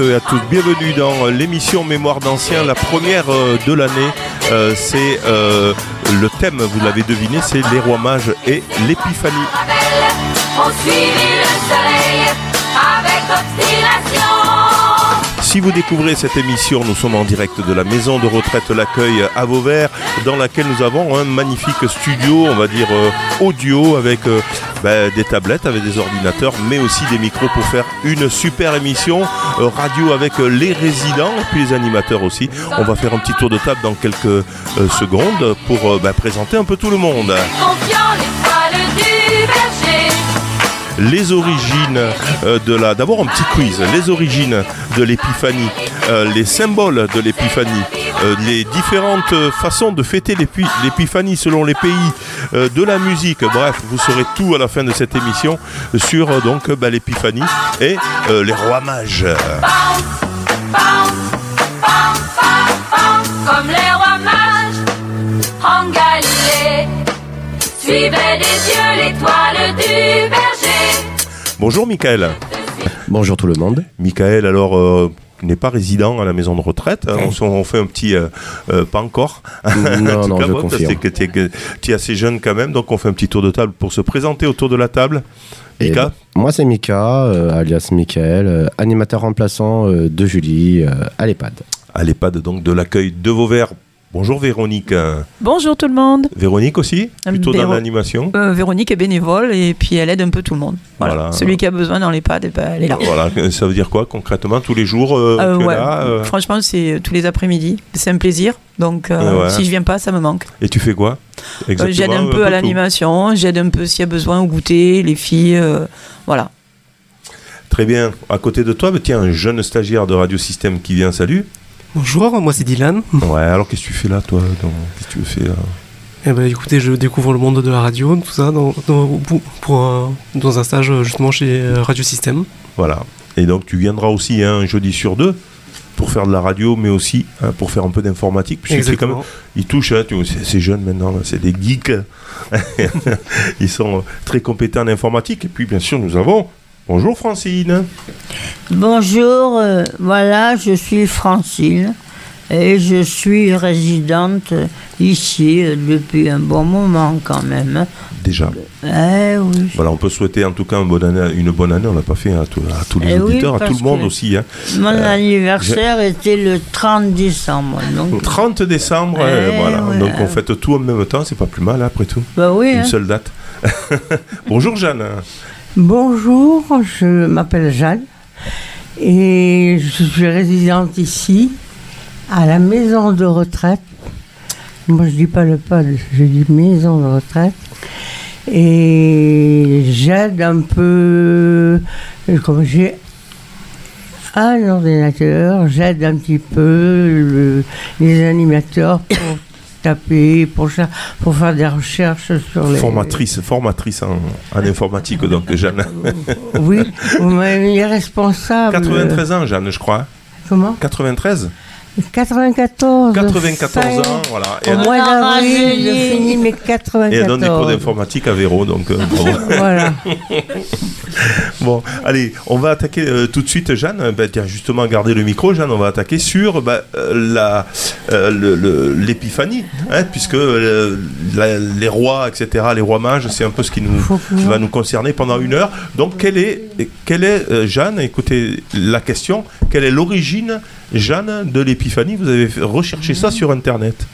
et à tous. Bienvenue dans l'émission Mémoire d'anciens, la première euh, de l'année. Euh, c'est euh, le thème, vous l'avez deviné, c'est les rois mages et l'épiphanie. Si vous découvrez cette émission, nous sommes en direct de la maison de retraite L'accueil à Vauvert, dans laquelle nous avons un magnifique studio, on va dire euh, audio, avec euh, ben, des tablettes, avec des ordinateurs, mais aussi des micros pour faire une super émission euh, radio avec les résidents et puis les animateurs aussi. On va faire un petit tour de table dans quelques secondes pour ben, présenter un peu tout le monde. Les origines euh, de la. D'abord un petit quiz. Les origines de l'épiphanie, euh, les symboles de l'épiphanie, euh, les différentes façons de fêter l'épi- l'épiphanie selon les pays, de la musique. Bref, vous saurez tout à la fin de cette émission sur donc bah, l'épiphanie et les rois mages. Comme les rois mages en Galilée. Suivez des yeux l'étoile du. Bonjour Michael. Bonjour tout le monde. Michael, alors. euh, n'est pas résident à la maison de retraite. hein. On, fait un petit, euh, euh, pas encore. Non, Tu non, je capotes, confirme. c'est que tu es, assez jeune quand même, donc on fait un petit tour de table pour se présenter autour de la table. Et Mika Moi c'est Mika, alias Michael, animateur remplaçant de Julie à l'EHPAD. à l'EHPAD donc de l'accueil de Vauvert. Bonjour Véronique. Euh, Bonjour tout le monde. Véronique aussi Plutôt dans Véro- l'animation Euh, Véronique est bénévole et puis elle aide un peu tout le monde. Voilà. Voilà. Celui qui a besoin dans l'EHPAD, eh ben, elle est là. Voilà, ça veut dire quoi concrètement Tous les jours euh, Euh, ouais. là, euh, Franchement, c'est tous les après-midi. C'est un plaisir. Donc, euh, Ouais, si je viens pas, ça me manque. Et tu fais quoi Euh, j'aide un peu à l'animation, j'aide un peu s'il y a besoin au goûter, les filles. euh, voilà. Très bien. À côté de toi, bah, tiens, un jeune stagiaire de Radio Système qui vient, salut. Bonjour, moi c'est Dylan. Ouais, alors qu'est-ce que tu fais là, toi dans- Qu'est-ce que tu fais là? Eh ben, écoutez, je découvre le monde de la radio, tout ça, dans, dans, pour, pour un- dans un stage euh, justement chez euh, Radio Système. Voilà. Et donc tu viendras aussi hein, un jeudi sur deux pour faire de la radio, mais aussi hein, pour faire un peu d'informatique. puisque c'est quand même-. Ils touchent, hein, tu vois, c'est c'est jeune maintenant, c'est des geeks. Ils sont euh, très compétents en informatique. Et puis, bien sûr, nous avons. Bonjour Francine. Bonjour, euh, voilà, je suis Francine et je suis résidente ici euh, depuis un bon moment quand même. Déjà. Eh oui. Voilà, on peut souhaiter en tout cas une bonne année. Une bonne année on l'a pas fait hein, à, tous- à tous les Eh oui, auditeurs, à tout le monde aussi. Hein. Mon Euh, anniversaire était le 30 décembre. Le Donc, 30 décembre, Eh euh, voilà. ouais. Donc on fête tout en même temps, c'est pas plus mal hein, après tout. bah oui. Une hein. seule date. Bonjour Jeanne. Bonjour, je m'appelle Jeanne et je suis résidente ici à la maison de retraite. Moi je dis pas le PAD, je dis maison de retraite. Et j'aide un peu, comme j'ai un ordinateur, j'aide un petit peu le- les animateurs pour taper, pour, faire des recherches sur les... Formatrice, formatrice en, en informatique, donc Jeanne. Oui, vous m'avez mis responsable. 93 ans, Jeanne, je crois. Comment? 93 94. 94 ça y est. ans, voilà. Et Au mois d'avril, je finis mes et elle donne des cours 94. d'informatique à Véro, donc euh, bravo. Voilà. Bon, allez, on va attaquer euh, tout de suite, Jeanne. Ben, tiens, justement, gardez le micro, Jeanne. On va attaquer sur bah, euh, la, euh, l'épiphanie, hein, puisque euh, la- les rois, etc., les rois mages, c'est un peu ce qui nous qui va nous concerner pendant une heure. Donc, quelle est, quelle est euh, Jeanne, écoutez la question, quelle est l'origine, Jeanne, de l'épiphanie? Vous avez recherché ça sur Internet.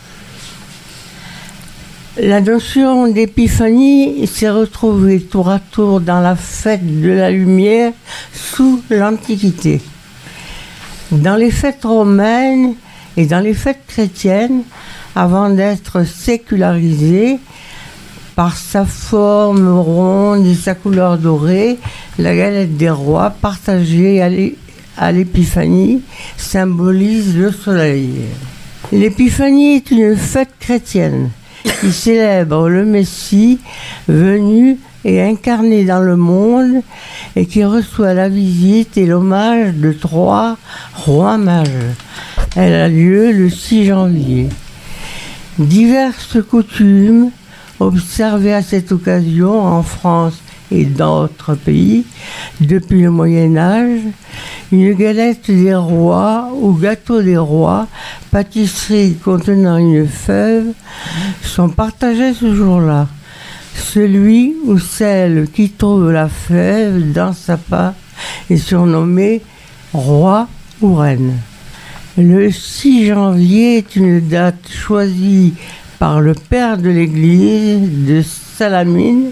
La notion d'épiphanie s'est retrouvée tour à tour dans la fête de la lumière sous l'Antiquité. Dans les fêtes romaines et dans les fêtes chrétiennes, avant d'être sécularisée, par sa forme ronde et sa couleur dorée, la galette des rois partagée à l'é- à l'épiphanie symbolise le soleil. L'épiphanie est une fête chrétienne qui célèbre le Messie venu est incarnée dans le monde et qui reçoit la visite et l'hommage de trois rois mages. Elle a lieu le 6 janvier. Diverses coutumes observées à cette occasion en France et d'autres pays depuis le Moyen Âge, une galette des rois ou gâteau des rois, pâtisserie contenant une fève, sont partagés ce jour-là. Celui ou celle qui trouve la fève dans sa part est surnommé roi ou reine. Le 6 janvier est une date choisie par le père de l'église de Salamine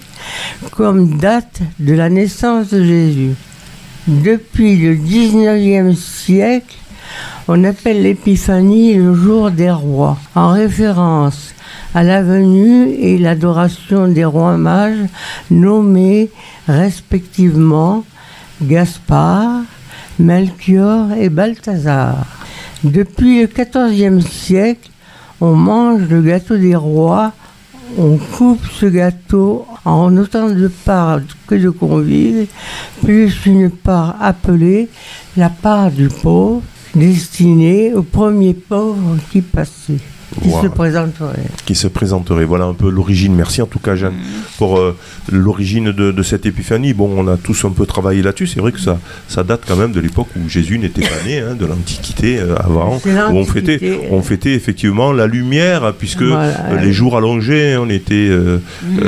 comme date de la naissance de Jésus. Depuis le 19e siècle, on appelle l'épiphanie le jour des rois, en référence à la venue et l'adoration des rois mages nommés respectivement Gaspard, Melchior et Balthazar. Depuis le XIVe siècle, on mange le gâteau des rois, on coupe ce gâteau en autant de parts que de convives, plus une part appelée la part du pauvre, destinée aux premiers pauvres qui passaient, qui Wow. se présenteraient. qui se présenterait. Voilà un peu l'origine. Merci en tout cas, Jeanne, pour euh, l'origine de, de cette épiphanie. Bon, on a tous un peu travaillé là-dessus. C'est vrai que ça, ça date quand même de l'époque où Jésus n'était pas né, hein, de l'Antiquité euh, avant, où on fêtait, on fêtait effectivement la lumière, puisque Voilà. euh, les jours allongés, on était, euh,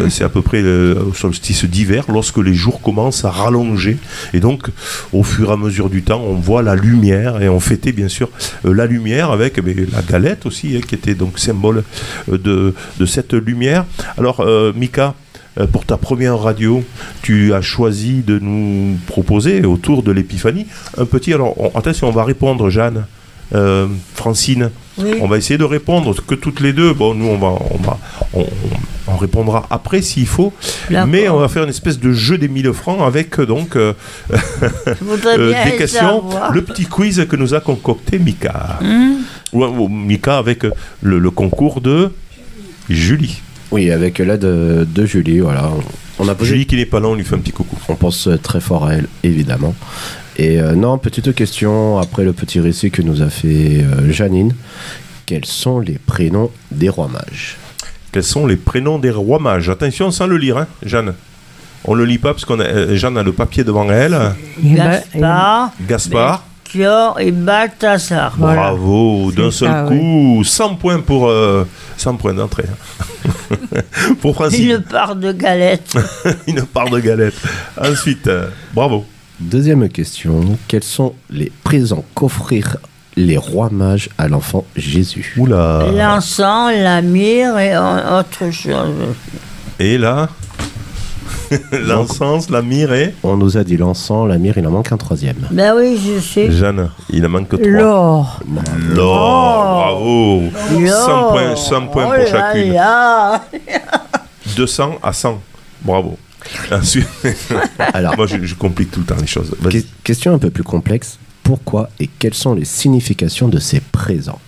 c'est à peu près au solstice d'hiver, lorsque les jours commencent à rallonger. Et donc, au fur et à mesure du temps, on voit la lumière et on fêtait bien sûr la lumière avec eh bien, la galette aussi, hein, qui était donc symbole euh, de, de cette lumière. Alors, euh, Mika, euh, pour ta première radio, tu as choisi de nous proposer autour de l'épiphanie un petit. Alors, on- attention, on va répondre, Jeanne, euh, Francine. Oui. On va essayer de répondre que toutes les deux. Bon, nous, on va, on va, on, on répondra après s'il faut. Mais on va faire une espèce de jeu des 1000 francs avec donc euh, des questions, savoir. le petit quiz que nous a concocté Mika. Hmm Ou, ou Mika avec euh, le, le concours de Julie. Oui, avec l'aide de, de Julie, voilà. On a posé Julie qui n'est pas là, on lui fait un petit coucou. On pense très fort à elle, évidemment. Et euh, non, petite question, après le petit récit que nous a fait euh, Janine, quels sont les prénoms des rois mages? Quels sont les prénoms des rois mages? Attention, sans le lire, hein, Jeanne. On le lit pas parce qu'on a, euh, Jeanne a le papier devant elle. Gaspard, Gaspard, Melchior et Balthazar. Voilà. bravo, d'un seul ça, coup, 100 points pour euh, 100 points d'entrée. hein. pour Francine, Une part de galette. une part de galette. Ensuite, euh, bravo. Deuxième question, quels sont les présents qu'offrirent les rois mages à l'enfant Jésus? Oula. L'encens, la myrrhe et autre chose. Et là, l'encens, la myrrhe et On nous a dit l'encens, la myrrhe, il en manque un troisième. Ben oui, je sais. Jeanne, il en manque trois. L'or. L'or, bravo. 100 points, 100 points Oh pour là chacune. là. 200 à 100. Bravo. Ensuite, Alors, moi je, je complique tout le temps les choses. Que- question un peu plus complexe. Pourquoi et quelles sont les significations de ces présents,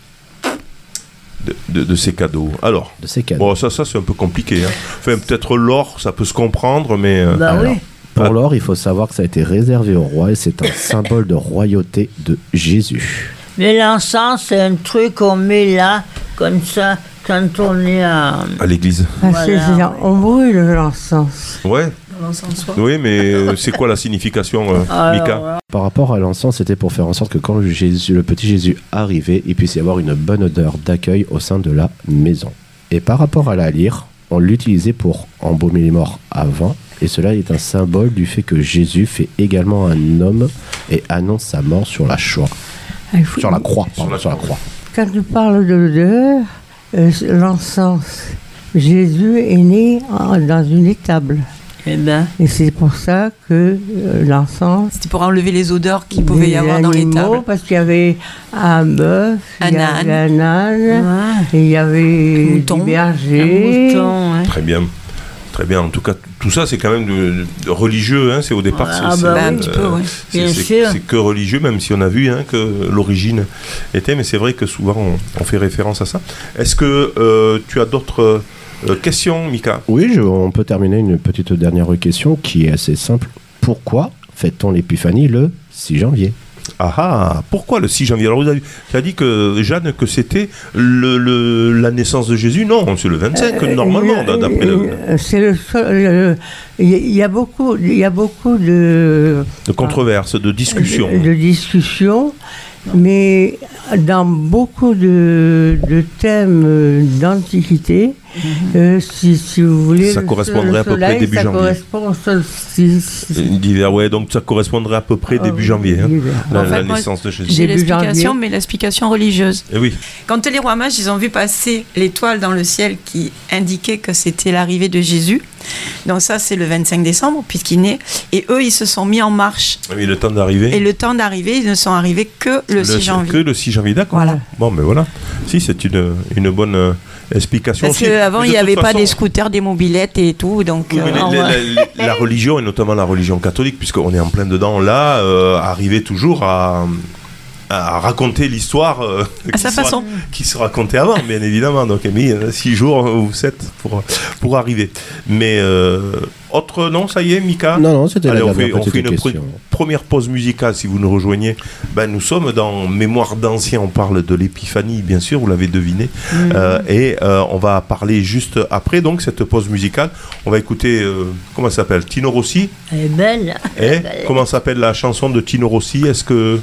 De, de- de ces cadeaux. Alors, de ces cadeaux bon, ça, ça c'est un peu compliqué. hein. Enfin, peut-être l'or, ça peut se comprendre, mais. euh, Bah Alors, oui. Pour Ah. l'or, il faut savoir que ça a été réservé au roi et c'est un symbole de royauté de Jésus. Mais l'encens, c'est un truc qu'on met là, comme ça, quand on est à. à l'église. Voilà, oui. on brûle l'encens. Ouais. Oui, mais euh, c'est quoi la signification, euh, Alors, Mika Par rapport à l'encens, c'était pour faire en sorte que quand Jésus, le petit Jésus arrivait, il puisse y avoir une bonne odeur d'accueil au sein de la maison. Et par rapport à la lyre, on l'utilisait pour embaumer les morts avant, et cela est un symbole du fait que Jésus fait également un homme et annonce sa mort sur la croix. Sur la croix, pardon, la sur la croix. croix. Quand tu parles de l'odeur, euh, l'encens, Jésus est né en- dans une étable. Eh ben, Et c'est pour ça que euh, l'encens. C'était pour enlever les odeurs qu'il pouvait y avoir dans les tables. Parce qu'il y avait un bœuf, il y Un avait un âne, ouais. et il y avait Un mouton. des Un bergers. mouton, hein. Très bien. Très bien. En tout cas, tout ça, c'est quand même de, de religieux. Hein. C'est au départ, Ah, c'est, bah oui. peu, ouais. que religieux, même si on a vu hein, que l'origine était. Mais c'est vrai que souvent, on, on fait référence à ça. Est-ce que euh, tu as d'autres Euh, question, Mika. Oui, je- on peut terminer une petite dernière question qui est assez simple. Pourquoi fête-t-on l'épiphanie le 6 janvier? Ah ah, pourquoi le 6 janvier? Alors, vous avez, tu as dit que, Jeanne, que c'était le, le- la naissance de Jésus? Non, c'est le 25, normalement, Euh, d'après le, euh, C'est le Il y a- beaucoup, il y a beaucoup de, de controverse, de discussion. de, de discussions, mais dans beaucoup de, de thèmes euh, d'antiquité, euh, si, si vous voulez, Ça le correspondrait à peu près début ça janvier. correspond au solstice D'hiver, ouais, donc ça correspondrait à peu près Ah début janvier, hein, la, En fait, la moi, naissance de Jésus. J'ai Début l'explication, mais l'explication religieuse. Eh oui, Quand les rois mages, ils ont vu passer l'étoile dans le ciel qui indiquait que c'était l'arrivée de Jésus. Donc ça, c'est le 25 décembre, puisqu'il naît. Et eux, ils se sont mis en marche. oui, le temps d'arriver. Et le temps d'arriver, ils ne sont arrivés que le, 6 janvier. Que le 6 janvier, d'accord. Voilà. Bon, mais voilà. Si, c'est une, une bonne euh, explication Parce qu'avant, il n'y avait pas des scooters, des mobilettes et tout. Donc, Oui, mais euh, les- les- la, la religion, et notamment la religion catholique, puisqu'on est en plein dedans, là, euh, arrivait toujours à, à raconter l'histoire euh, à qui sa se façon. qui se racontait avant, bien évidemment. Donc, il a mis euh, six jours ou sept pour, pour arriver. Mais euh, autre, non, ça y est, Mika? Non, non, c'était la Allez, on dernière fait, on fait une pre- première pause musicale si vous nous rejoignez. Ben, nous sommes dans Mémoire d'anciens, on parle de l'épiphanie, bien sûr, vous l'avez deviné. Euh, et euh, on va parler juste après, donc, cette pause musicale. On va écouter, euh, comment ça s'appelle? Tino Rossi Elle est belle. Eh Comment s'appelle la chanson de Tino Rossi? Est-ce que euh,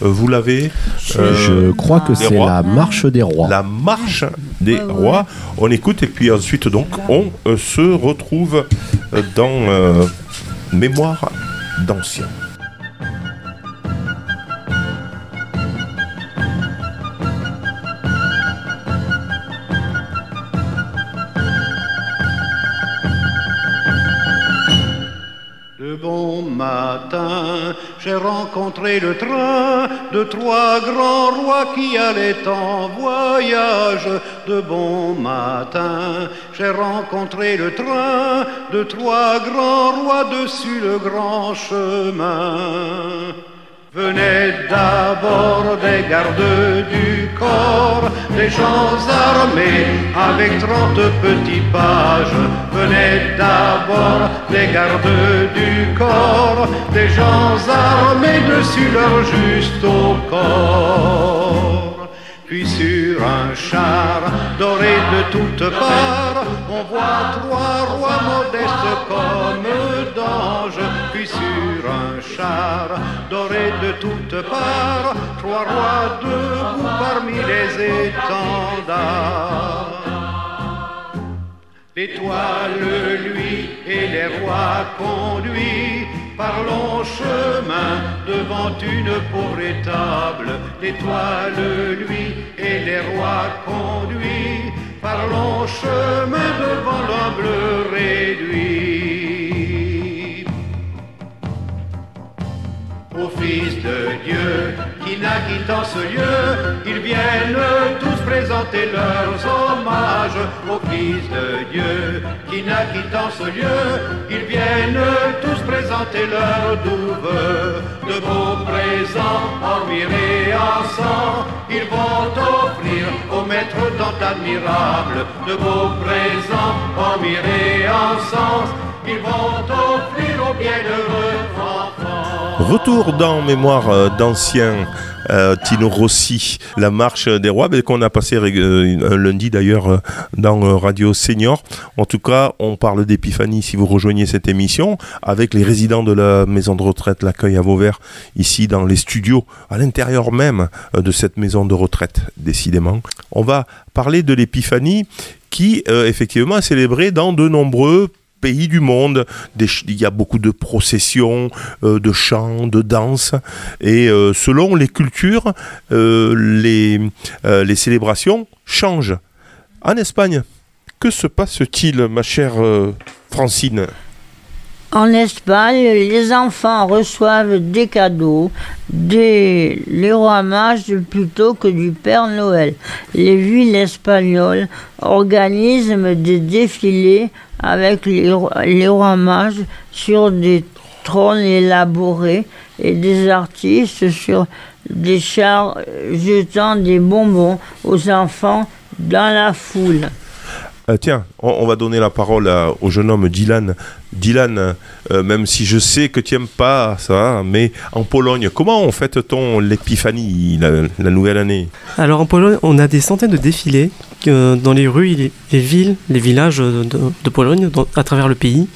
vous l'avez Euh, Je crois que c'est la marche des rois. La marche des Ouais, ouais. rois. On écoute et puis ensuite, donc, on euh, se retrouve euh, dans euh, Mémoire d'anciens. Matin, j'ai rencontré le train de trois grands rois qui allaient en voyage. De bon matin, j'ai rencontré le train de trois grands rois dessus le grand chemin. Venaient d'abord des gardes du corps, des gens armés avec trente petits pages. Venaient d'abord des gardes du corps, des gens armés dessus leur juste au corps. Puis sur un char doré de toutes parts, on voit trois rois modestes comme d'anges. Puis sur un char doré de toutes parts, trois rois debout parmi les étendards. L'étoile, lui et les rois conduits par long chemin devant une pauvre étable. L'étoile, lui et les rois conduits par long chemin devant l'humble réduit. Au Fils de Dieu qui naquit dans ce lieu, ils viennent tous présenter leurs hommages. Au Fils de Dieu qui naquit dans ce lieu, ils viennent tous présenter leurs douves. De beaux présents en et en ils vont offrir au maître tant admirable. De beaux présents en et en ils vont offrir au bienheureux. Retour dans Mémoire euh, d'anciens. euh, Tino Rossi, la marche des rois, qu'on a passé euh, un lundi d'ailleurs euh, dans Radio Senior. En tout cas, on parle d'épiphanie si vous rejoignez cette émission avec les résidents de la maison de retraite, l'accueil à Vauvert, ici dans les studios, à l'intérieur même de cette maison de retraite, décidément. On va parler de l'épiphanie qui, effectivement, est célébrée dans de nombreux pays du monde. Il y a beaucoup de processions, euh, de chants, de danses. Et euh, selon les cultures, euh, les, les célébrations changent. En Espagne, que se passe-t-il, ma chère Francine? En Espagne, les enfants reçoivent des cadeaux des les rois plutôt que du Père Noël. Les villes espagnoles organisent des défilés avec les, les rois sur des trônes élaborés et des artistes sur des chars jetant des bonbons aux enfants dans la foule. Euh, tiens, on, on va donner la parole à- au jeune homme Dylan. Dylan, euh, même si je sais que tu n'aimes pas ça, mais en Pologne, comment on fête-t-on l'épiphanie, la, la nouvelle année? Alors en Pologne, on a des centaines de défilés euh, dans les rues, les, les villes, les villages de, Pologne, dans- à travers le pays.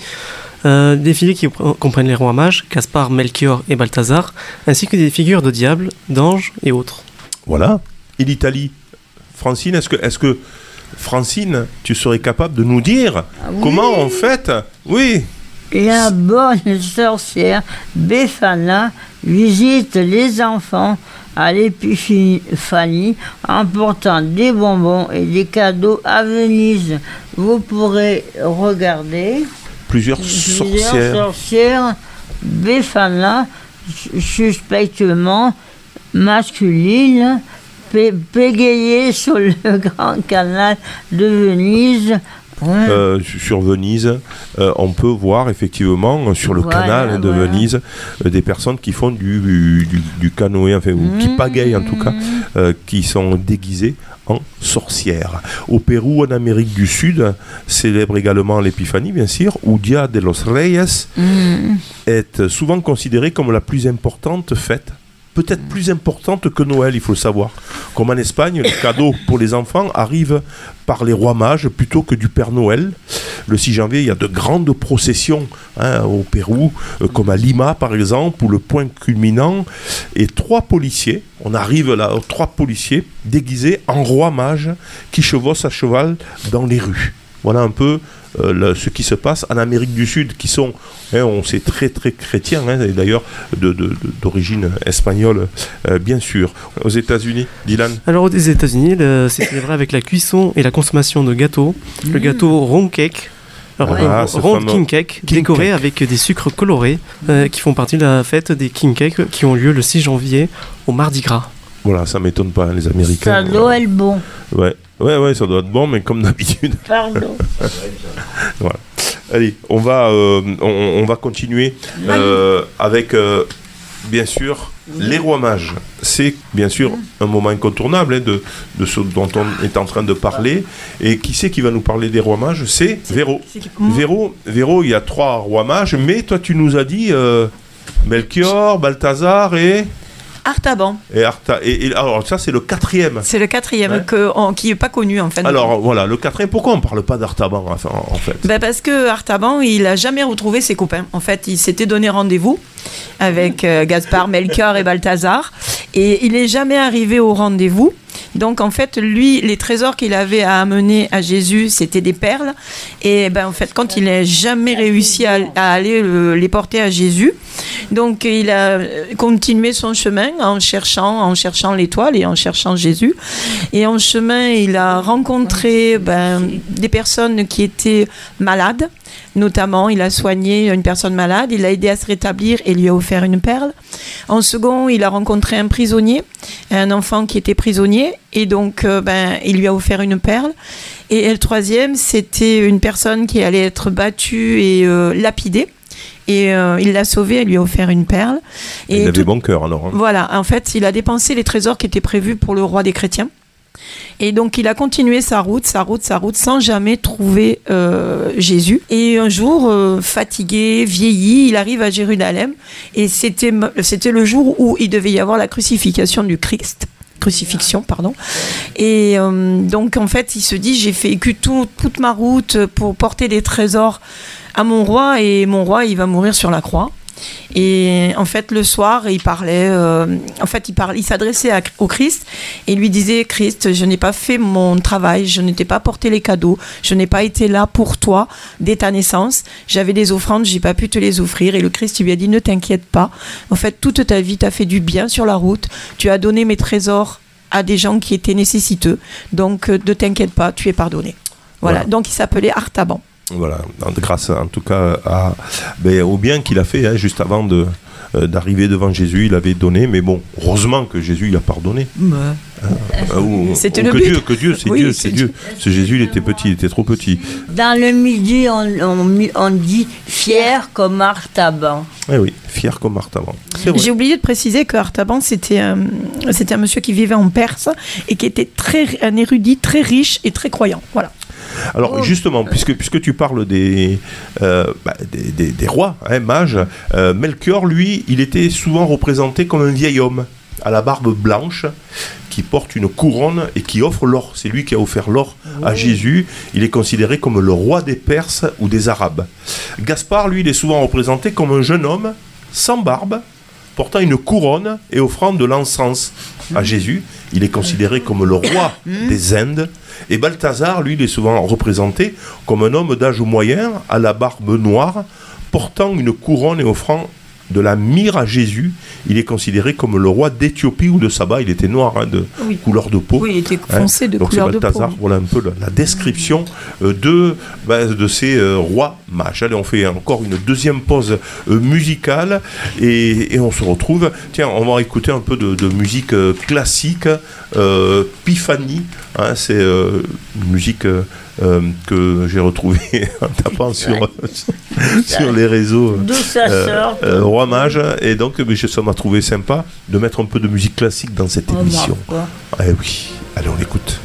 Euh, défilés qui pr- comprennent les rois mages, Caspar, Melchior et Balthazar, ainsi que des figures de diables, d'anges et autres. Voilà. Et l'Italie? Francine, est-ce que, est que, Francine, tu serais capable de nous dire comment on fête Oui, La bonne sorcière Befana visite les enfants à l'épiphanie en portant des bonbons et des cadeaux à Venise. Vous pourrez regarder plusieurs plusieurs sorcières. sorcières Befana su- suspectement masculines sur le grand canal de Venise. Euh, sur Venise, euh, on peut voir effectivement sur le Voilà, canal de voilà. Venise euh, des personnes qui font du, du, du canoë, enfin, ou qui Mmh. pagayent en tout cas, qui sont déguisées en sorcières. Au Pérou, en Amérique du Sud, célèbre également l'épiphanie, bien sûr, où Dia de los Reyes Mm. est souvent considérée comme la plus importante fête. Peut-être plus importante que Noël, il faut le savoir. Comme en Espagne, les cadeaux pour les enfants arrivent par les rois mages plutôt que du Père Noël. Le 6 janvier, il y a de grandes processions hein, au Pérou, euh, comme à Lima par exemple, où le point culminant est trois policiers. On arrive là, aux trois policiers déguisés en rois mages qui chevauchent à cheval dans les rues. Voilà un peu euh, le- ce qui se passe en Amérique du Sud, qui sont, hein, on sait, très très chrétiens, hein, et d'ailleurs de- de- de- d'origine espagnole, euh, bien sûr. Aux États-Unis, Dylan? Alors aux États-Unis, le- c'est célébré avec la cuisson et la consommation de gâteaux. Le gâteau round cake. Euh, Ah, round fameux king cake, king décoré cake. avec des sucres colorés euh, qui font partie de la fête des king cakes qui ont lieu le 6 janvier au Mardi Gras. Voilà, ça m'étonne pas, hein, les Américains. Ça doit être bon. Ouais. Ouais, ouais, ça doit être bon, mais comme d'habitude. Pardon. Allez, on va, euh, on, on va continuer euh, avec, euh, bien sûr, les rois mages. C'est bien sûr un moment incontournable hein, de, de ce dont on est en train de parler. Et qui c'est qui va nous parler des rois mages C'est Véro. Véro, Véro, il y a trois rois mages, mais toi tu nous as dit Melchior, Balthazar et, Artaban, et Arta. Et, et- alors ça c'est le quatrième. c'est le quatrième Ouais. que, qui n'est pas connu en fait. Alors voilà, le quatrième. Pourquoi on parle pas d'Artaban en fait? Ben parce que Artaban, il a jamais retrouvé ses copains. En fait, il s'était donné rendez-vous avec euh, Gaspard, Melchior et Balthazar, et il n'est jamais arrivé au rendez-vous. Donc en fait, lui, les trésors qu'il avait à amener à Jésus, c'était des perles. Et ben en fait, quand il n'a jamais réussi à, aller les porter à Jésus, donc il a continué son chemin en cherchant, en cherchant l'étoile et en cherchant Jésus. Et en chemin, il a rencontré ben, des personnes qui étaient malades. Notamment, il a soigné une personne malade, il l'a aidé à se rétablir et lui a offert une perle. En second, il a rencontré un prisonnier, un enfant qui était prisonnier, et donc euh, ben, il lui a offert une perle. Et le troisième, c'était une personne qui allait être battue et euh, lapidée. Et euh, il l'a sauvée, elle lui a offert une perle. Il avait tout- bon cœur alors. hein. voilà, en fait, il a dépensé les trésors qui étaient prévus pour le roi des chrétiens. Et donc, il a continué sa route, sa route, sa route, sans jamais trouver euh, Jésus. Et un jour, euh, fatigué, vieilli, il arrive à Jérusalem. Et c'était c'était le jour où il devait y avoir la crucifixion du Christ. Crucifixion, pardon. Et euh, donc, en fait, il se dit j'ai vécu tout- toute ma route pour porter des trésors à mon roi, et mon roi, il va mourir sur la croix. Et en fait, le soir, il parlait, euh, en fait, il parlait, il s'adressait à- au Christ et lui disait, Christ, je n'ai pas fait mon travail, je n'étais pas porté les cadeaux, je n'ai pas été là pour toi dès ta naissance. J'avais des offrandes, j'ai pas pu te les offrir. Et le Christ lui a dit, ne t'inquiète pas. En fait, toute ta vie, t'as fait du bien sur la route. Tu as donné mes trésors à des gens qui étaient nécessiteux. Donc, euh, ne t'inquiète pas, tu es pardonné. Voilà. Voilà. Donc, il s'appelait Artaban. Voilà, grâce en tout cas à, ben, au bien qu'il a fait hein, juste avant de, euh, d'arriver devant Jésus, il avait donné, mais bon, heureusement que Jésus il a pardonné. Euh, ou- C'était le que but. Dieu, que Dieu, c'est Oui, Dieu, c'est Dieu. Ce Jésus, il était petit, il était trop petit. Dans le midi, on, on- on dit fier comme Artaban. Eh oui, fier comme Artaban. J'ai oublié de préciser que Artaban, c'était un, c'était un monsieur qui vivait en Perse et qui était très, un érudit très riche et très croyant. Voilà. Alors justement, puisque, puisque tu parles des, euh, bah, des, des- des rois, hein, mages, euh, Melchior, lui, il était souvent représenté comme un vieil homme à la barbe blanche qui porte une couronne et qui offre l'or. C'est lui qui a offert l'or à Jésus. Il est considéré comme le roi des Perses ou des Arabes. Gaspard, lui, il est souvent représenté comme un jeune homme sans barbe, portant une couronne et offrant de l'encens à Jésus. Il est considéré comme le roi des Indes. Et Balthazar, lui, il est souvent représenté comme un homme d'âge moyen, à la barbe noire, portant une couronne et offrant de la myrrhe à Jésus. Il est considéré comme le roi d'Éthiopie ou de Saba. Il était noir, hein, de Oui. couleur de peau. Oui, il était Hein, foncé de Donc c'est couleur de peau. Voilà un peu la, la description euh, de, bah, de ces euh, rois mages. Allez, on fait encore une deuxième pause euh, musicale et, et on se retrouve. Tiens, on va écouter un peu de, de musique euh, classique. Euh, Pifani, hein, c'est euh, une musique euh, que j'ai retrouvée en tapant sur, sur les réseaux. Roi Mage, et donc ça m'a trouvé sympa de mettre un peu de musique classique dans cette émission. Eh oui, allez, on l'écoute.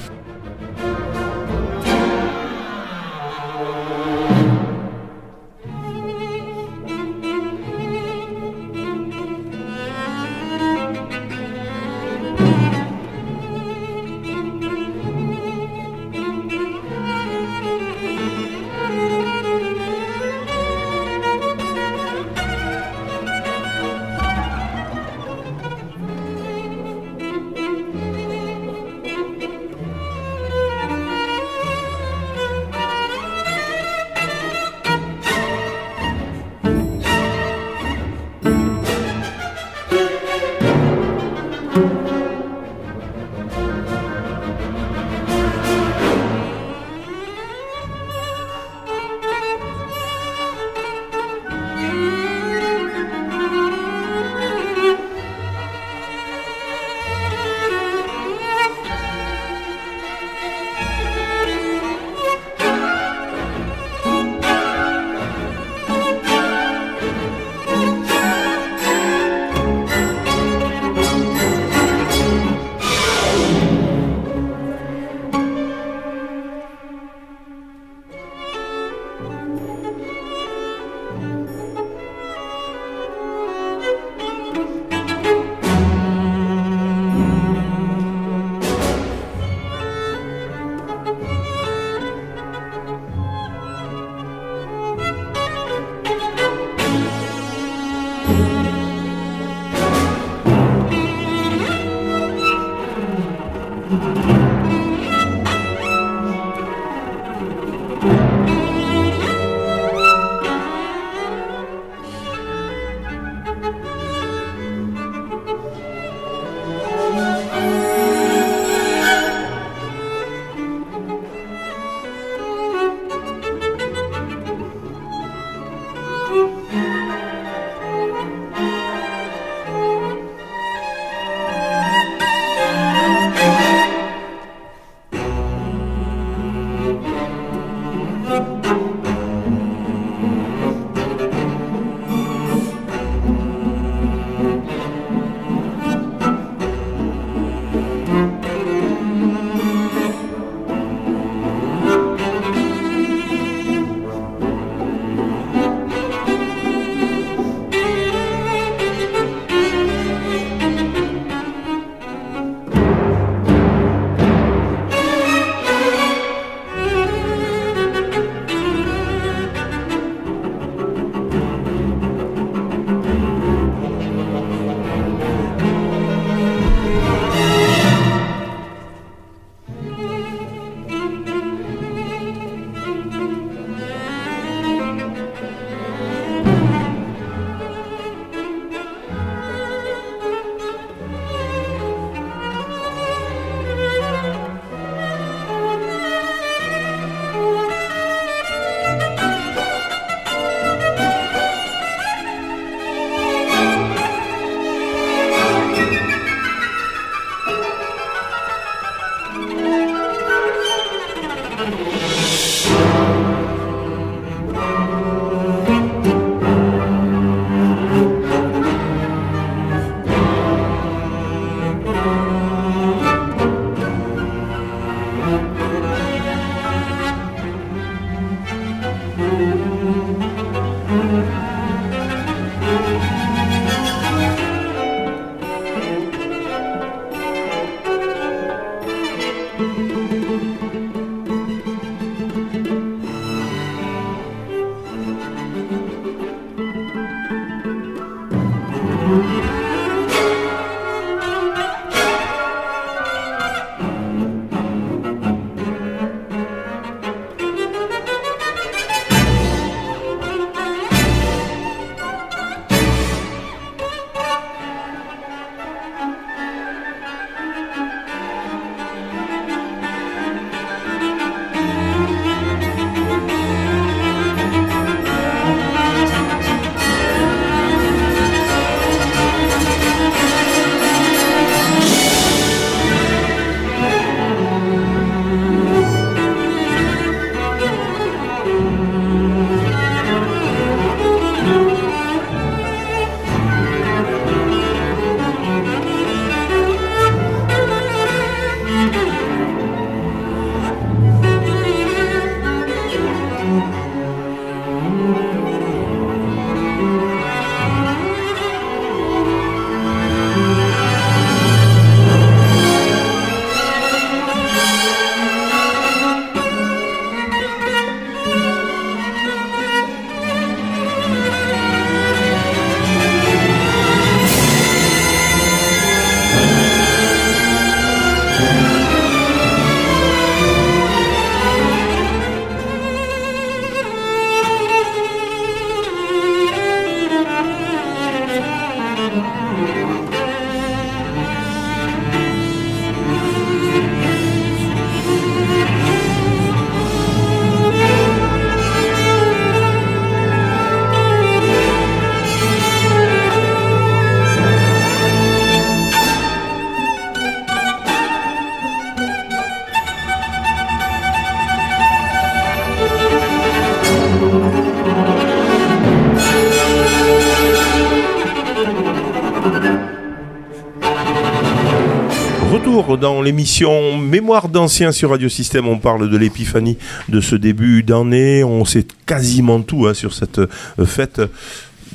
L'émission Mémoire d'anciens sur Radio Système. On parle de l'épiphanie de ce début d'année. On sait quasiment tout hein, sur cette euh, fête.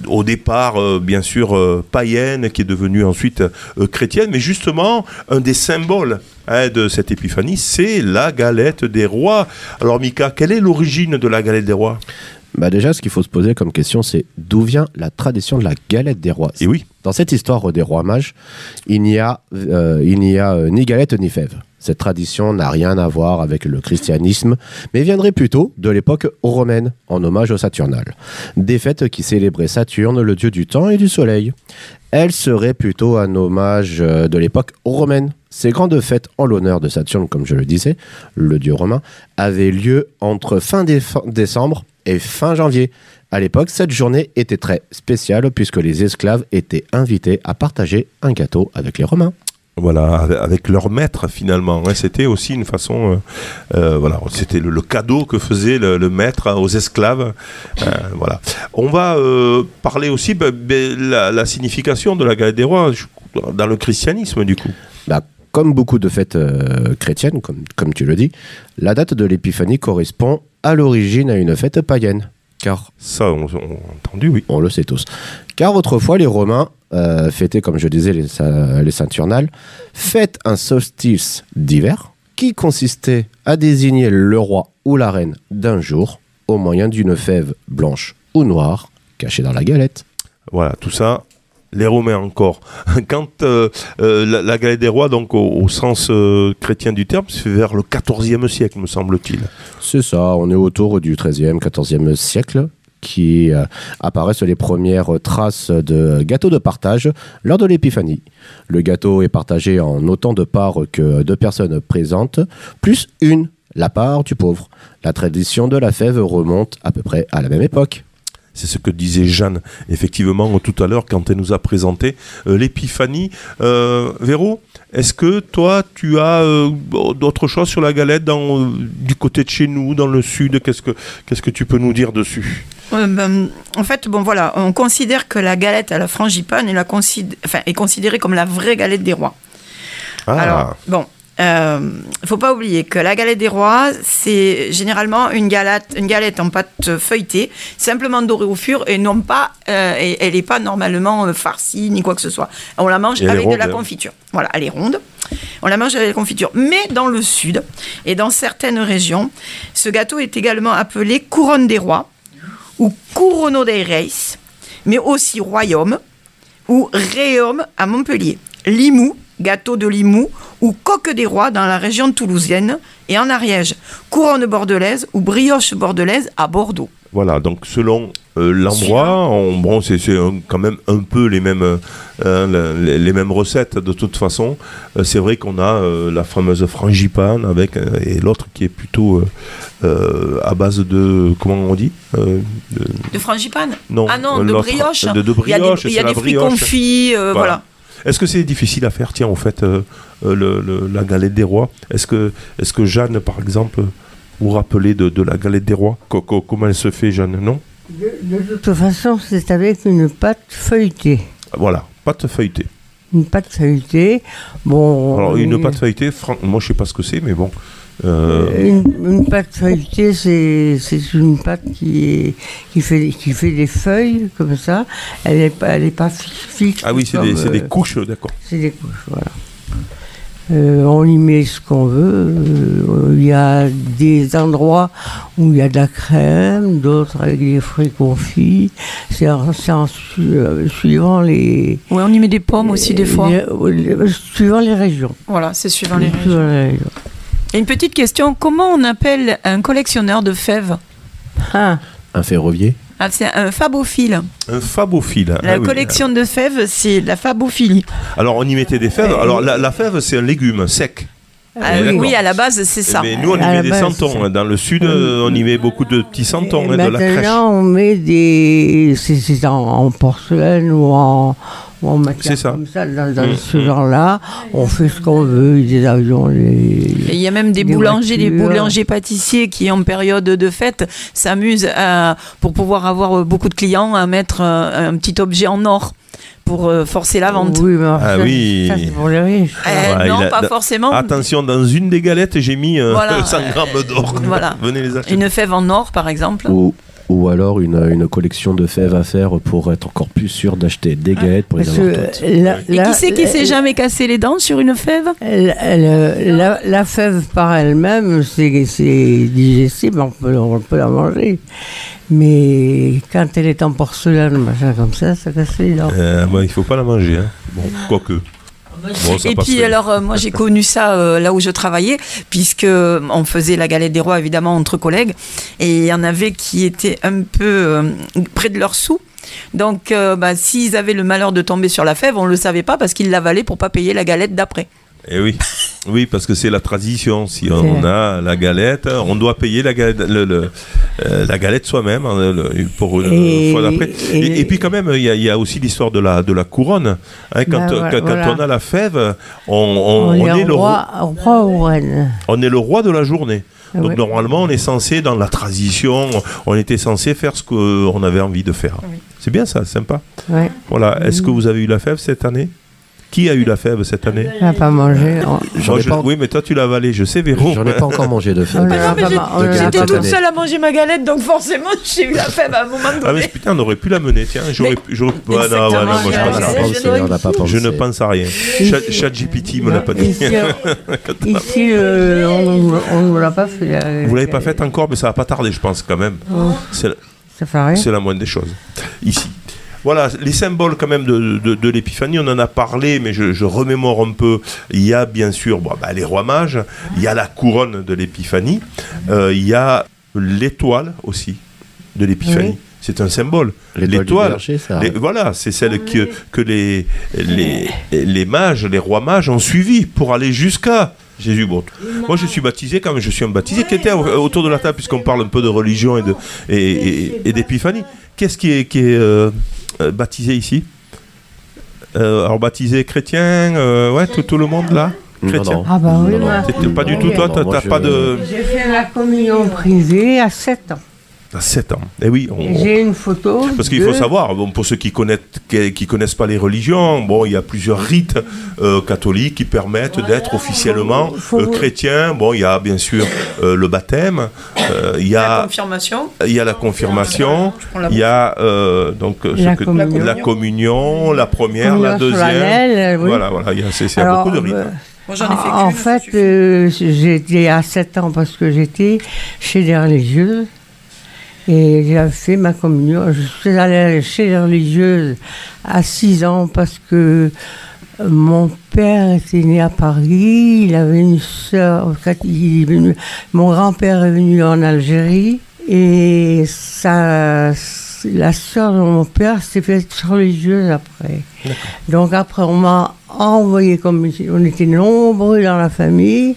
Au départ, euh, bien sûr, euh, païenne, qui est devenue ensuite chrétienne. Mais justement, un des symboles hein, de cette épiphanie, c'est la galette des rois. Alors, Mika, quelle est l'origine de la galette des rois? Bah déjà, ce qu'il faut se poser comme question, c'est d'où vient la tradition de la galette des rois Et oui, Dans cette histoire des rois mages, il n'y a, euh, il n'y a euh, ni galette ni fève. Cette tradition n'a rien à voir avec le christianisme, mais viendrait plutôt de l'époque romaine, en hommage au Saturnal. Des fêtes qui célébraient Saturne, le dieu du temps et du soleil. Elle serait plutôt un hommage euh, de l'époque romaine. Ces grandes fêtes en l'honneur de Saturne, comme je le disais, le dieu romain, avaient lieu entre fin décembre et fin janvier. À l'époque, cette journée était très spéciale puisque les esclaves étaient invités à partager un gâteau avec les Romains. voilà, avec- leur maître finalement. hein. C'était aussi une façon, euh, euh, voilà, c'était le, le cadeau que faisait le, le maître aux esclaves. Euh, voilà. On va euh, parler aussi de la, la signification de la galette des rois dans le christianisme du coup. Bah, comme beaucoup de fêtes chrétiennes, comme, comme tu le dis, la date de l'épiphanie correspond à l'origine à une fête païenne. Car, Ça, on, on a entendu, oui. on le sait tous, car autrefois les Romains euh, fêtaient, comme je disais, les, les Saturnales, fêtent un solstice d'hiver qui consistait à désigner le roi ou la reine d'un jour au moyen d'une fève blanche ou noire cachée dans la galette. Voilà, tout ça. Les Romains encore. Quand euh, euh, la, la galette des rois, donc au, sens euh, chrétien du terme, c'est vers le XIVe siècle, me semble-t-il. C'est ça, on est autour du 13e, 14e siècle qui apparaissent les premières traces de gâteaux de partage lors de l'épiphanie. Le gâteau est partagé en autant de parts que deux personnes présentes, plus une, la part du pauvre. La tradition de la fève remonte à peu près à la même époque. C'est ce que disait Jeanne, effectivement, tout à l'heure, quand elle nous a présenté euh, l'épiphanie. Euh, Véro, est-ce que toi, tu as euh, d'autres choses sur la galette dans, du côté de chez nous, dans le sud? Qu'est-ce que, qu'est-ce que tu peux nous dire dessus? Ben, en fait, bon voilà, on considère que la galette à la frangipane est, la consid- enfin, est considérée comme la vraie galette des rois. Ah, Alors, bon, euh, faut pas oublier que la galette des rois, c'est généralement une galette, une galette en pâte feuilletée, simplement dorée au fur et non pas, euh, et elle n'est pas normalement euh, farcie ni quoi que ce soit. On la mange Et avec de la hein. confiture. Voilà, elle est ronde. On la mange avec la confiture. Mais dans le sud et dans certaines régions, ce gâteau est également appelé couronne des rois ou couronno dei reis, mais aussi royaume ou réaume à Montpellier, Limoux, gâteau de Limoux ou coque des rois dans la région toulousaine et en Ariège, couronne bordelaise ou brioche bordelaise à Bordeaux. Voilà, donc selon euh, l'endroit, on- bon, c'est quand même un peu les mêmes, euh, euh, les, les mêmes recettes de toute façon. Euh, c'est vrai qu'on a euh, la fameuse frangipane avec et l'autre qui est plutôt à base de comment on dit de- De frangipane? Non, Ah non, de brioche. de- de il y a des, y a fruits confits, voilà. Est-ce que c'est difficile à faire Tiens, en fait, euh, euh, le- le- la galette des rois? Est-ce que, est que Jeanne, par exemple, vous rappelez de, de la galette des rois? Co- co- Comment elle se fait, Jeanne Non? De, de toute façon, c'est avec une pâte feuilletée. Voilà, pâte feuilletée. Une pâte feuilletée. Bon. Alors, une euh, pâte feuilletée, moi, je sais pas ce que c'est, mais bon. Euh, Une, une pâte feuilletée, c'est c'est une pâte qui, est, qui, fait, qui fait des feuilles comme ça. Elle n'est pas, elle est pas fi- fixe. Ah oui, c'est des, c'est des euh, couches, d'accord. C'est des couches, voilà. Euh, on y met ce qu'on veut. Euh, Il y a des endroits où il y a de la crème, d'autres avec des fruits confits. C'est en, c'est en su- euh, suivant les, Ouais, on y met des pommes aussi des fois. les- les- suivant les régions. Voilà, c'est suivant les Suivant régions. les régions. Une petite question, comment on appelle un collectionneur de fèves Ah, Un ferrovier ah, C'est un fabophile. Un fabophile. La ah oui. collection de fèves, c'est la fabophilie. Alors, on y mettait des fèves. Alors, la, la fève, c'est un légume sec. Ah oui, à la base, c'est ça. Mais nous, on y À met des base, santons. c'est- Dans le sud, on y met beaucoup de petits santons, Et hein, de la crèche. maintenant, on met des. C'est c'est en, en porcelaine ou en, C'est ça. comme ça, dans, dans Mm, ce genre-là. On fait ce qu'on veut, des avions, les. il y a même des, Des boulangers, des voitures. boulangers pâtissiers qui, en période de fête, s'amusent à, pour pouvoir avoir euh, beaucoup de clients à mettre euh, un petit objet en or pour euh, forcer la vente. Oui, mais alors Ah ça, oui. ça, c'est pour les riches. Euh, Ouais, non, a- pas forcément. Attention, dans une des galettes, j'ai mis euh, Voilà. 100 grammes d'or. Voilà. Venez les acheter. Une fève en or, par exemple. ou, ou alors une, une collection de fèves à faire pour être encore plus sûr d'acheter des galettes pour les Parce avoir toutes. la, Et la- qui c'est qui s'est jamais cassé les dents sur une fève? la, la- la- la fève par elle-même, c'est digestible, on peut, on peut la manger. Mais quand elle est en porcelaine, machin comme ça, ça casse les dents. Euh, il faut pas la manger. Hein. Bon, quoique. Bon, Et puis alors euh, moi j'ai connu ça euh, là où je travaillais puisque euh, on faisait la galette des rois évidemment entre collègues et il y en avait qui étaient un peu euh, près de leurs sous. Donc bah, s'ils avaient le malheur de tomber sur la fève, on le savait pas parce qu'ils l'avalaient pour pas payer la galette d'après. Eh oui. oui, parce que c'est la tradition. Si on a la galette, on doit payer la galette, le- le- euh, la galette soi-même hein, le- pour une Et- fois d'après. Et, et- et puis quand même, il y, a- il y a aussi l'histoire de la, de la couronne. Hein, quand Bah, voilà, quand- quand voilà. on a la fève, on, on- On, on est est le roi, roi ou reine. on est le roi de la journée. Ah Donc normalement, on est censé, dans la tradition, on était censé faire ce qu'on avait envie de faire. Oui. C'est bien ça, sympa. Ouais. Voilà. Est-ce que vous avez eu la fève cette année? Qui a eu la fève cette année On n'a pas mangé. Moi, je- pas- Oui, mais toi, tu l'as avalé, je sais, Véro. J'en ai pas encore mangé de l'a Ah j'étais toute seule à manger ma galette donc forcément j'ai eu la fève à un moment Ah mais putain, on aurait pu la mener, tiens. J'aurais Mais- pu- j'aurais- Ouais, non, ouais, non, moi, je ne pense à rien. Chat- ChatGPT me l'a pas dit. Ici, ici, euh, on ne l'a pas fait. la- Vous l'avez pas faite encore, mais ça va pas tarder, je pense, quand même. Oh, C'est ça fait rien. c'est la moindre des choses. Ici. Voilà, les symboles quand même de, de, de l'épiphanie, on en a parlé, mais je, je remémore un peu. Il y a bien sûr bon, bah, les rois mages, il y a la couronne de l'épiphanie, euh, il y a l'étoile aussi de l'épiphanie. Oui. C'est un symbole. L'étoile voilà, c'est celle que, que les, les, les mages, les rois mages ont suivi pour aller jusqu'à Jésus. Bon, moi, je suis baptisé quand même, je suis un baptisé qui était au- autour de la table, puisqu'on parle un peu de religion et de- et, et- et d'épiphanie. Qu'est-ce qui est, qui est euh, euh, baptisé ici Euh, Alors, baptisé chrétien, euh, ouais, tout, tout le monde là Non, Chrétien. non. Ah bah oui, Non, non. pas du tout, toi, non, t'as pas de. J'ai fait la communion privée à 7 ans. À 7 ans. Et oui, on- J'ai une photo. parce qu'il de- faut savoir, bon, pour ceux qui connaissent, qui, connaissent pas les religions, bon, il y a plusieurs rites euh, catholiques qui permettent d'être officiellement Faut- euh, chrétien. Bon, il y a bien sûr euh, le baptême, euh, il y La a confirmation. il y a la confirmation, la il y a euh, donc ce La que- communion. la communion, la première, Communion la deuxième. solennelle, oui. Voilà, voilà, il y a, Alors, beaucoup de rites. euh, Moi, j'en ai fait en ça fait, euh, j'étais à 7 ans parce que j'étais chez les religieuses. Et j'ai fait ma communion. Je suis allée chez les religieuses à 6 ans parce que mon père était né à Paris. Il avait une sœur. Mon grand-père est venu en Algérie. Et ça, la sœur de mon père s'est faite religieuse après. Donc après, on m'a envoyé, comme on était nombreux dans la famille,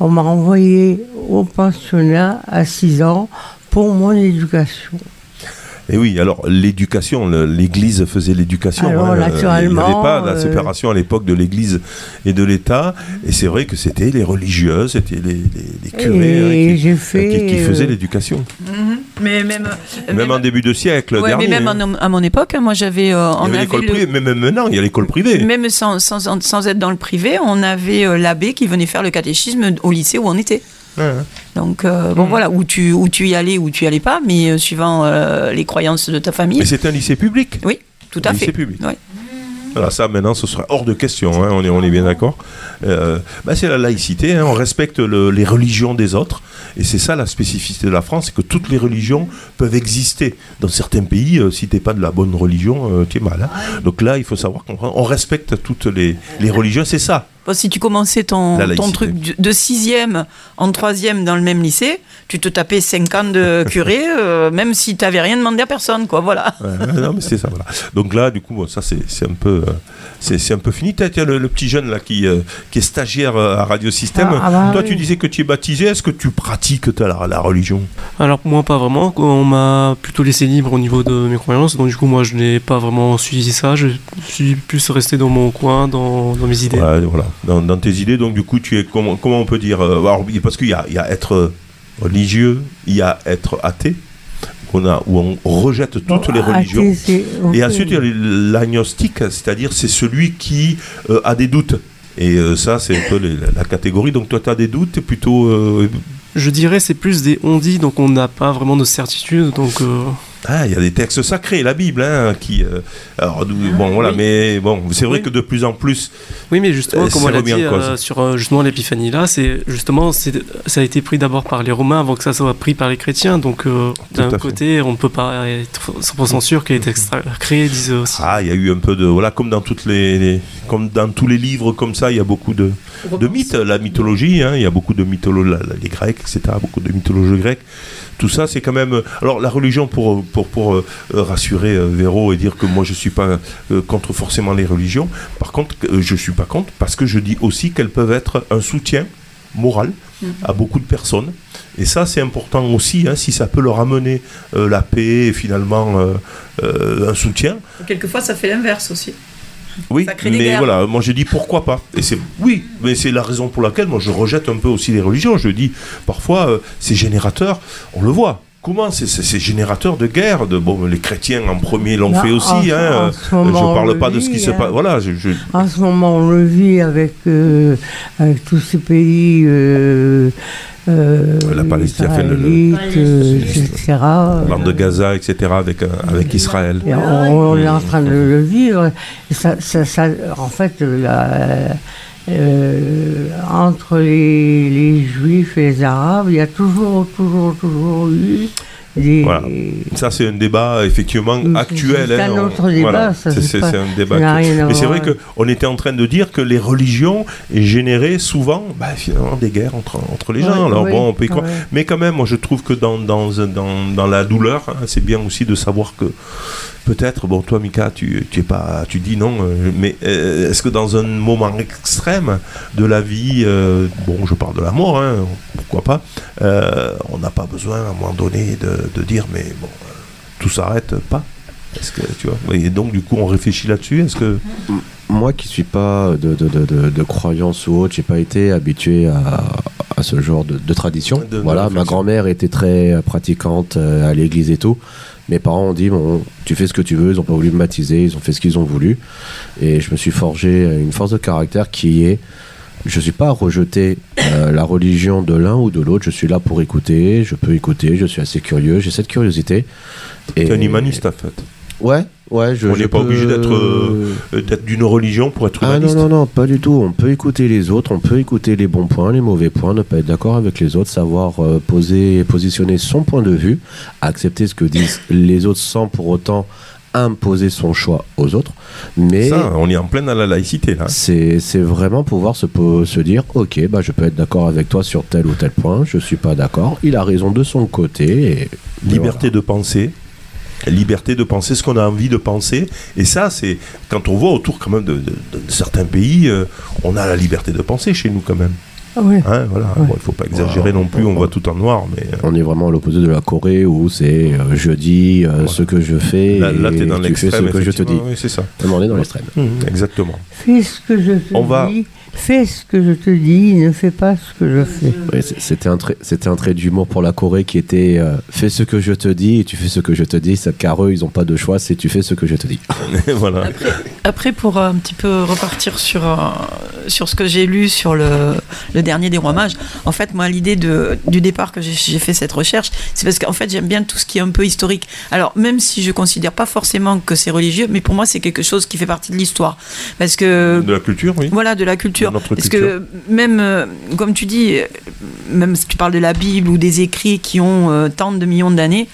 on m'a envoyé au pensionnat à 6 ans pour mon éducation. Et oui, alors l'éducation, l'Église faisait l'éducation. Alors, hein, euh, naturellement, Il n'y avait pas la euh, séparation à l'époque de l'Église et de l'État. Et c'est vrai que c'était les religieuses, c'était les, les- les curés hein, qui, j'ai fait. qui- qui faisaient euh, l'éducation. Mhm. Mais même, Même en début de siècle ouais, dernier. mais même hein. en- à mon époque, hein, moi j'avais, euh, il on y avait avait l'école le- privée, mais même maintenant, il y a l'école privée. même sans, sans, sans être dans le privé, on avait euh, l'abbé qui venait faire le catéchisme au lycée où on était. Donc euh, bon voilà, où tu, où tu y allais, où tu y allais pas, mais euh, suivant euh, les croyances de ta famille. Mais c'était un lycée public. Oui, tout à Un fait. lycée public. Ouais. Voilà, ça maintenant, ce serait hors de question, hein, on, est, on est bien d'accord. Euh, bah, c'est la laïcité, hein, on respecte le- les religions des autres, et c'est ça la spécificité de la France, c'est que toutes les religions peuvent exister. Dans certains pays, euh, si t'es pas de la bonne religion, euh, tu es mal. hein. Donc là, il faut savoir qu'on on respecte toutes les, les religions, c'est ça. Bon, si tu commençais ton, truc de- sixième en troisième dans le même lycée, tu te tapais 5 ans de curé, euh, même si tu n'avais rien demandé à personne, quoi. Voilà. Ouais, non, mais c'est ça, voilà. Donc là, du coup, bon, ça, c'est c'est un peu, euh, c'est un peu fini. Tiens, le, le petit jeune là qui, euh, qui est stagiaire euh, à Radio Système. Ah, ah bah Toi, oui. tu disais que tu es baptisé. Est-ce que tu pratiques ta- la, la religion? Alors moi pas vraiment, on m'a plutôt laissé libre au niveau de mes croyances, donc du coup moi je n'ai pas vraiment suivi ça, je suis plus resté dans mon coin, dans, dans mes idées. Ouais, voilà. Dans, dans tes idées, donc du coup, tu es comment, comment on peut dire euh, alors, Parce qu'il y y a être religieux, il y a être athée, on a, où on rejette toutes les religions. athée, c'est- Et ensuite, il y a l'agnostique, c'est-à-dire c'est celui qui euh, a des doutes. Et euh, ça, c'est un peu les- la, catégorie. Donc toi, tu as des doutes, t'es plutôt... euh, Je dirais c'est plus des on-dit, donc on n'a pas vraiment de certitude, donc euh, Ah, il y a des textes sacrés, la Bible, hein, qui... euh, alors, d'où- bon, voilà, Oui. mais bon, c'est vrai Oui. que de plus en plus... Oui, mais justement, Euh, comme on l'a dit euh, sur justement l'épiphanie là, c'est justement ça a été pris d'abord par les Romains avant que ça soit pris par les chrétiens. Donc d'un fait. côté, on ne peut pas être 100% sûr qu'il ait été extra- créé, disent aussi. Ah, il y a eu un peu de... Voilà, comme dans, toutes les, les- comme dans tous les livres comme ça, il y a beaucoup de, de mythes. La mythologie, hein, il y a beaucoup de mythologie, les Grecs, etc., beaucoup de mythologie grecque. Tout ça, c'est quand même... Alors, la religion, pour, pour, pour euh, rassurer euh, Véro et dire que moi, je suis pas euh, contre forcément les religions. Par contre, euh, je suis pas contre parce que je dis aussi qu'elles peuvent être un soutien moral à beaucoup de personnes. Et ça, c'est important aussi, hein, si ça peut leur amener euh, la paix et finalement euh, euh, un soutien. Quelquefois, ça fait l'inverse aussi. Oui, Ça crée des mais guerres. voilà, moi j'ai dit pourquoi pas. Et c'est oui, mais c'est la raison pour laquelle moi je rejette un peu aussi les religions. Je dis parfois euh, c'est générateur, on le voit. Comment c'est c'est- c'est générateur de guerre de bon les chrétiens en premier l'ont fait aussi. en- hein, en euh, je on parle le pas de ce qui se hein. passe. Voilà, je, je- En ce moment, on le vit avec, euh, avec tous ces pays. Euh, euh, La Palestine fait le- le- etc. bande de Gaza, etc. avec avec Israël. Et on, on est en train de le vivre. Et ça, ça- ça- en fait, la- euh, entre les, juifs et les arabes, il y a toujours, toujours, toujours eu. Voilà. Ça c'est un débat effectivement actuel. c'est hein, un on- autre débat, voilà, c'est un débat. ça n'a actuel. rien à Mais c'est vrai qu'on était en train de dire que les religions généraient souvent bah, finalement des guerres entre, entre les gens. Ouais, Alors oui, bon, on peut y croire. ouais. Mais quand même, moi je trouve que dans, dans, dans, dans la douleur, hein, c'est bien aussi de savoir que peut-être, bon, toi Mika, tu, tu, es pas, tu dis non, euh, mais euh, est-ce que dans un moment extrême de la vie, euh, bon, je parle de la mort, hein, pourquoi pas, euh, on n'a pas besoin à un moment donné de, de dire, mais bon, euh, tout s'arrête pas est-ce que tu vois Et donc du coup on réfléchit là-dessus. Est-ce que Moi qui suis pas de, de, de, de, de croyance ou autre, j'ai pas été habitué à, à ce genre de, tradition. Voilà, ma grand-mère était très pratiquante euh, à l'église et tout. Mes parents ont dit bon, tu fais ce que tu veux. Ils ont pas voulu me baptiser. Ils ont fait ce qu'ils ont voulu. Et je me suis forgé une force de caractère qui est je suis pas à rejeter euh, la religion de l'un ou de l'autre. Je suis là pour écouter. Je peux écouter. Je suis assez curieux. J'ai cette curiosité. Et T'es un humaniste en fait. Ouais, ouais. Je, On n'est pas peux- obligé d'être euh, d'être d'une religion pour être ah non, humaniste. non, non, pas du tout. On peut écouter les autres, on peut écouter les bons points, les mauvais points, ne pas être d'accord avec les autres, savoir euh, poser, positionner son point de vue, accepter ce que disent les autres sans pour autant imposer son choix aux autres. Mais Ça, on est en pleine à la laïcité là. c'est vraiment pouvoir se, se dire ok, bah, je peux être d'accord avec toi sur tel ou tel point, je suis pas d'accord, il a raison de son côté. Et, Liberté de penser. Liberté de penser ce qu'on a envie de penser. Et ça, c'est quand on voit autour quand même de, de- de certains pays, euh, on a la liberté de penser chez nous quand même. Ah oui. Hein, voilà. Bon, il faut pas exagérer non plus, on voit tout en noir, mais euh, On est vraiment à l'opposé de la Corée où c'est euh, je dis euh, ce que je fais là, là tu es dans tu fais ce l'extrême. que je te dis. Oui, c'est ça. On est dans l'extrême. Mhm, exactement. Fais ce que je te On va- dis. Fais ce que je te dis. Ne fais pas ce que je fais. Oui, c'était un trait, c'était un trait d'humour pour la Corée qui était euh, fais ce que je te dis et tu fais ce que je te dis. Ça, car eux, ils ont pas de choix, c'est tu fais ce que je te dis. voilà. Après, pour euh, un petit peu repartir sur, euh, sur ce que j'ai lu sur le, le dernier des rois mages, en fait, moi, l'idée du départ que j'ai- fait cette recherche, c'est parce qu'en fait, j'aime bien tout ce qui est un peu historique. Alors, même si je considère pas forcément que c'est religieux, mais pour moi, c'est quelque chose qui fait partie de l'histoire. Parce que De la culture, oui. voilà, de la culture. De Parce culture. que même, euh, comme tu dis, même si tu parles de la Bible ou des écrits qui ont euh, tant de millions d'années,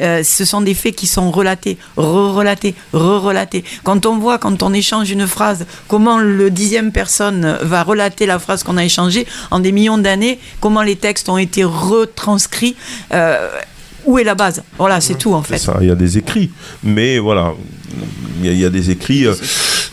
euh, ce sont des faits qui sont relatés, re-relatés, re-relatés. Quand on voit, quand on échange une phrase, comment le dixième personne va relater la phrase qu'on a échangée en des millions d'années, comment les textes ont été retranscrits. euh, où est la base Voilà, c'est tout en fait. ça, il y a des écrits. Mais voilà, il y a, il y a des écrits euh,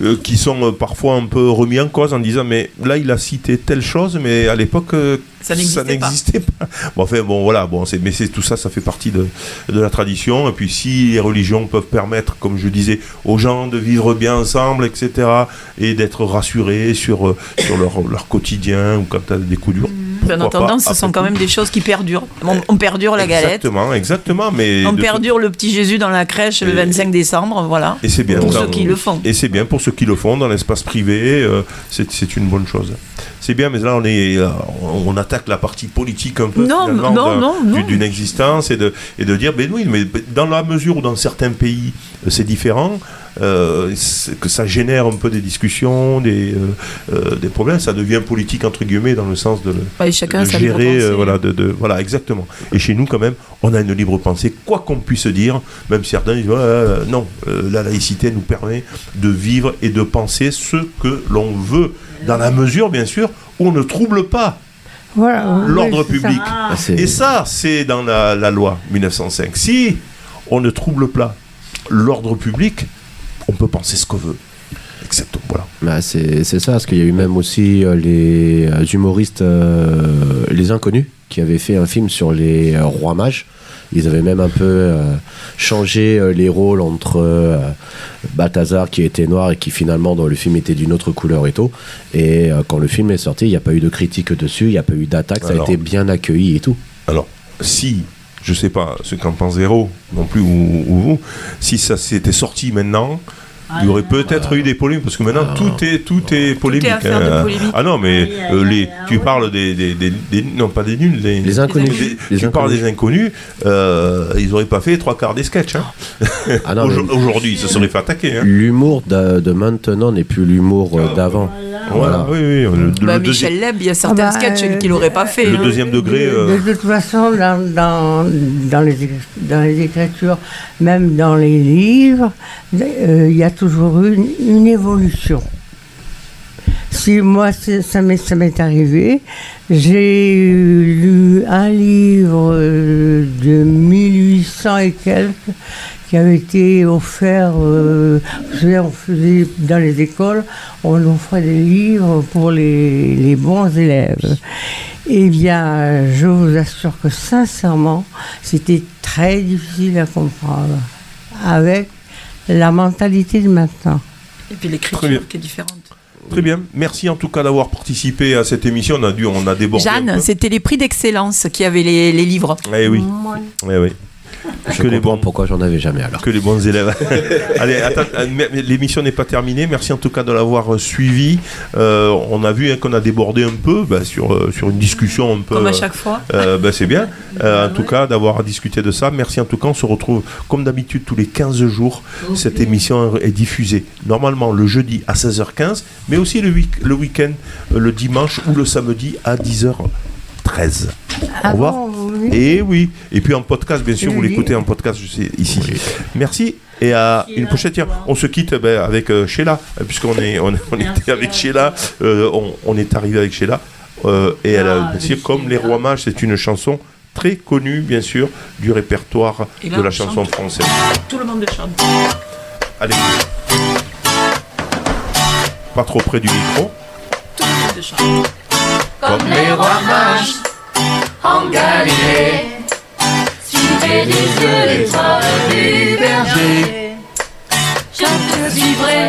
euh, qui sont euh, parfois un peu remis en cause en disant mais là il a cité telle chose, mais à l'époque euh, Ça n'existait pas. Bon, enfin bon voilà, bon, c'est- mais c'est tout ça, ça fait partie de, de la tradition. Et puis si les religions peuvent permettre, comme je disais, aux gens de vivre bien ensemble, etc., et d'être rassurés sur, sur leur, leur quotidien ou quand tu as des coups durs. En attendant, ce sont quand même des choses qui perdurent. On, on perdure la galette. Exactement, exactement. Mais On perdure le petit Jésus dans la crèche le Et- 25 décembre, voilà. Et c'est bien. Pour ceux qui le font. Et c'est bien pour ceux qui le font dans l'espace privé. euh, c'est c'est une bonne chose. C'est bien, mais là on est, euh, on, attaque la partie politique un peu Non, non, non, d'une existence et de et de dire ben oui, mais dans la mesure où dans certains pays euh, c'est différent. euh, que ça génère un peu des discussions, des, euh, des problèmes, ça devient politique entre guillemets dans le sens de, le- Ouais, chacun de sa libre gérer, euh, voilà, de, de- voilà, exactement. Et chez nous, quand même, on a une libre pensée, quoi qu'on puisse dire, même certains disent, non, la laïcité nous permet de vivre et de penser ce que l'on veut, dans la mesure, bien sûr, où on ne trouble pas Voilà. l'ordre oui, c'est ça. public. Ah, c'est- Et ça, c'est dans la, la loi 1905. Si on ne trouble pas l'ordre public, on peut penser ce qu'on veut. Voilà. Bah, c'est c'est ça, parce qu'il y a eu même aussi euh, les euh, humoristes, euh, les inconnus, qui avaient fait un film sur les euh, rois mages. Ils avaient même un peu euh, changé euh, les rôles entre euh, Balthazar qui était noir et qui finalement dans le film était d'une autre couleur et tout. Et quand le film est sorti, il n'y a pas eu de critique dessus, il n'y a pas eu d'attaque, ça a été bien accueilli et tout. Alors, si, je sais pas ce qu'en pense Zéro, non plus, ou, ou vous, si ça s'était sorti maintenant, il y aurait peut-être eu des polémiques, parce que maintenant Ah. tout est, tout est polémique. hein. polémique. Ah non, mais euh, les, ah tu parles des, des, des- des- Non, pas des nuls, des, Les inconnus. des- Les tu parles des inconnus, euh, ils n'auraient pas fait trois quarts des sketchs. hein. Ah non, mais Aujourd- Aujourd'hui, ils se seraient fait attaquer. hein. L'humour de, de maintenant n'est plus l'humour euh, d'avant. Voilà, oui, oui. Le, le Bah, Michel Leb, il y a certains Ah bah, sketchs euh, qu'il n'aurait pas fait. le hein. deuxième degré. De, euh, de toute façon, dans, dans, dans, les, dans les écritures, même dans les livres, euh, il y a toujours eu une, une évolution. Si moi, ça m'est arrivé, j'ai lu un livre euh, de 1800 et quelques qui avait été offert, euh, on faisait dans les écoles, on offrait des livres pour les, les bons élèves. Eh bien, je vous assure que sincèrement, c'était très difficile à comprendre avec la mentalité de maintenant. Et puis l'écriture qui est différente. Très bien. Merci en tout cas d'avoir participé à cette émission. On a dû, on a débordé. Jeanne, c'était les prix d'excellence qui avaient les, les livres. Eh oui. Eh oui. Je Que les comprends bons. pourquoi j'en avais jamais alors. Que les bons élèves. Allez, attends, euh, l'émission n'est pas terminée. Merci en tout cas de l'avoir euh, suivi. Euh, on a vu hein, qu'on a débordé un peu bah, sur, euh, sur une discussion un peu. Comme à chaque fois. euh, bah, c'est bien, Euh, en tout cas, d'avoir discuté de ça. Merci en tout cas. On se retrouve comme d'habitude tous les 15 jours. Cette émission est diffusée normalement le jeudi à 16h15, mais aussi le, week- le week-end, le dimanche ou le samedi à 10h13. Au revoir. bon, oui. Et oui. Et puis en podcast, bien sûr, vous l'écoutez en podcast je sais, ici. Merci. Et à une prochaine. Tiens, on se quitte ben, avec euh, Sheila, puisqu'on est, on, on était avec Sheila. euh, on, on est arrivé avec Sheila. euh, et elle a, bien sûr, comme Les Rois Mages, c'est une chanson très connue, bien sûr, du répertoire Et là, de la on chanson chante. française. Tout le monde chante. Allez. Pas trop près du micro. Tout le monde chante. Comme les rois mages en Galilée. Suivez yeux l'étoile du berger. Je te suivrai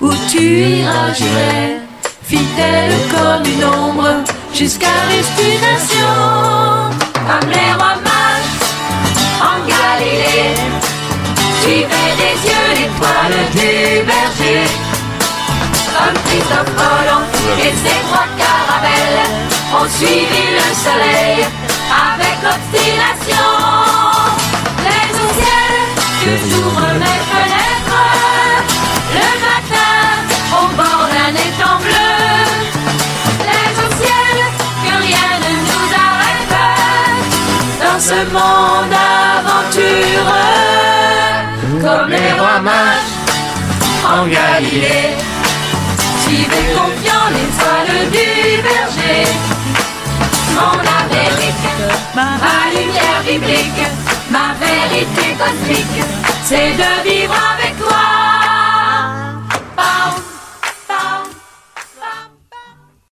où tu iras, j'irai. Fidèle comme une ombre jusqu'à destination. Comme les rois mages en Galilée. Suivez des yeux l'étoile du berger. Comme Christophe Colomb et ses trois ont suivi le soleil avec obstination. Les au ciel que j'ouvre mes fenêtres le matin au bord d'un étang bleu. Les au ciel que rien ne nous arrête dans ce monde aventureux comme les rois mages en Galilée. Suivez confiant l'étoile du berger. Mon ma lumière biblique, ma vérité cosmique, c'est de